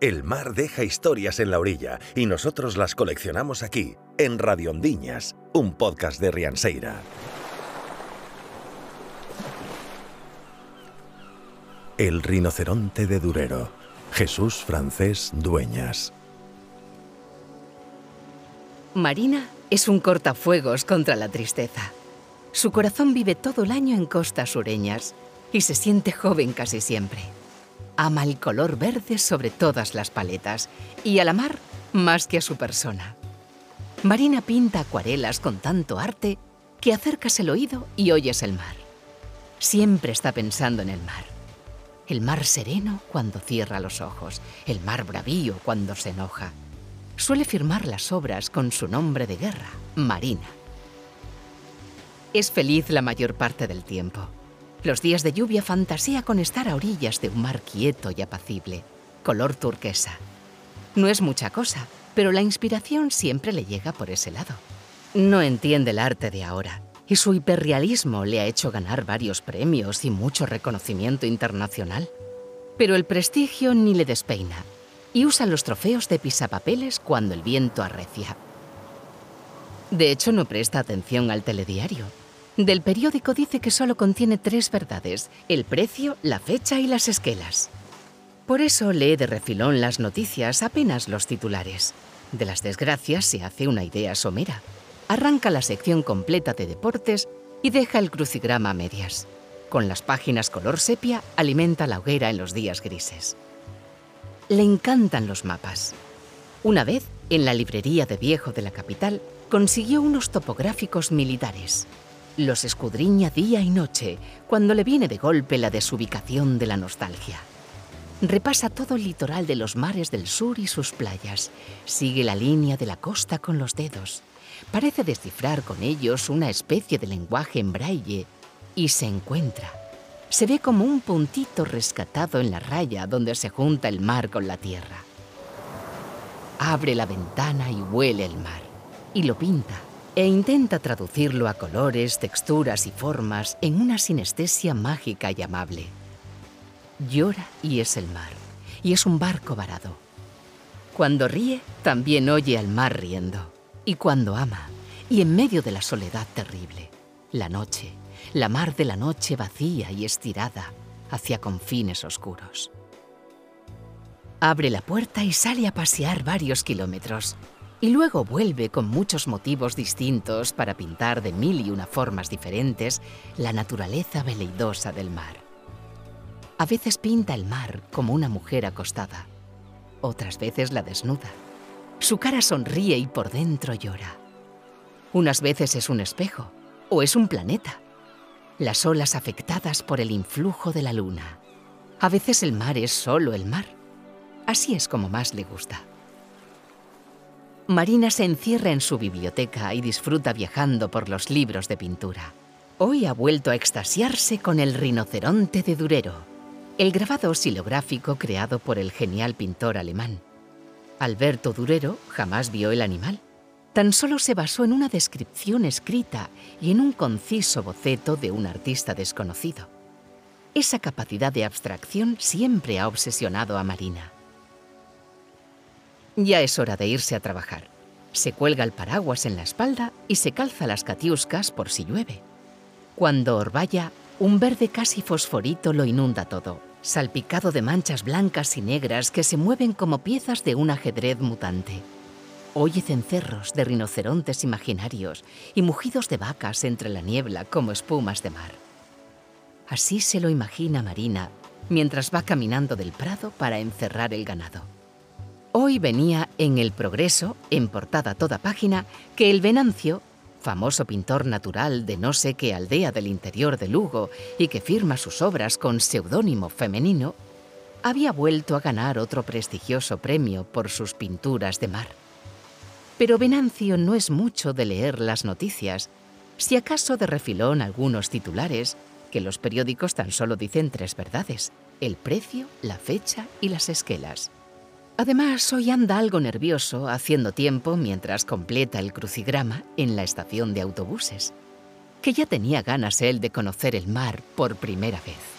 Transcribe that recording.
El mar deja historias en la orilla y nosotros las coleccionamos aquí, en Radiondiñas, un podcast de Rianseira. El rinoceronte de Durero. Jesús Francés Dueñas. Marina es un cortafuegos contra la tristeza. Su corazón vive todo el año en costas sureñas y se siente joven casi siempre. Ama el color verde sobre todas las paletas y a la mar más que a su persona. Marina pinta acuarelas con tanto arte que acercas el oído y oyes el mar. Siempre está pensando en el mar. El mar sereno cuando cierra los ojos, el mar bravío cuando se enoja. Suele firmar las obras con su nombre de guerra, Marina. Es feliz la mayor parte del tiempo. Los días de lluvia fantasea con estar a orillas de un mar quieto y apacible, color turquesa. No es mucha cosa, pero la inspiración siempre le llega por ese lado. No entiende el arte de ahora, y su hiperrealismo le ha hecho ganar varios premios y mucho reconocimiento internacional. Pero el prestigio ni le despeina, y usa los trofeos de pisapapeles cuando el viento arrecia. De hecho, no presta atención al telediario, del periódico dice que solo contiene tres verdades, el precio, la fecha y las esquelas. Por eso lee de refilón las noticias, apenas los titulares. De las desgracias se hace una idea somera. Arranca la sección completa de deportes y deja el crucigrama a medias. Con las páginas color sepia alimenta la hoguera en los días grises. Le encantan los mapas. Una vez, en la librería de viejo de la capital, consiguió unos topográficos militares. Los escudriña día y noche cuando le viene de golpe la desubicación de la nostalgia. Repasa todo el litoral de los mares del sur y sus playas. Sigue la línea de la costa con los dedos. Parece descifrar con ellos una especie de lenguaje en braille y se encuentra. Se ve como un puntito rescatado en la raya donde se junta el mar con la tierra. Abre la ventana y huele el mar. Y lo pinta e intenta traducirlo a colores, texturas y formas en una sinestesia mágica y amable. Llora y es el mar, y es un barco varado. Cuando ríe, también oye al mar riendo. Y cuando ama, y en medio de la soledad terrible, la noche, la mar de la noche vacía y estirada hacia confines oscuros. Abre la puerta y sale a pasear varios kilómetros, y luego vuelve con muchos motivos distintos para pintar de mil y una formas diferentes la naturaleza veleidosa del mar. A veces pinta el mar como una mujer acostada, otras veces la desnuda. Su cara sonríe y por dentro llora. Unas veces es un espejo o es un planeta. Las olas afectadas por el influjo de la luna. A veces el mar es solo el mar. Así es como más le gusta. Marina se encierra en su biblioteca y disfruta viajando por los libros de pintura. Hoy ha vuelto a extasiarse con el rinoceronte de Durero, el grabado silográfico creado por el genial pintor alemán. Alberto Durero jamás vio el animal. Tan solo se basó en una descripción escrita y en un conciso boceto de un artista desconocido. Esa capacidad de abstracción siempre ha obsesionado a Marina. Ya es hora de irse a trabajar. Se cuelga el paraguas en la espalda y se calza las catiuscas por si llueve. Cuando orvalla, un verde casi fosforito lo inunda todo, salpicado de manchas blancas y negras que se mueven como piezas de un ajedrez mutante. Oye cencerros de rinocerontes imaginarios y mugidos de vacas entre la niebla como espumas de mar. Así se lo imagina Marina mientras va caminando del prado para encerrar el ganado. Hoy venía en El Progreso, en portada toda página, que el Venancio, famoso pintor natural de no sé qué aldea del interior de Lugo y que firma sus obras con seudónimo femenino, había vuelto a ganar otro prestigioso premio por sus pinturas de mar. Pero Venancio no es mucho de leer las noticias, si acaso de refilón algunos titulares, que los periódicos tan solo dicen tres verdades, el precio, la fecha y las esquelas. Además, hoy anda algo nervioso haciendo tiempo mientras completa el crucigrama en la estación de autobuses, que ya tenía ganas él de conocer el mar por primera vez.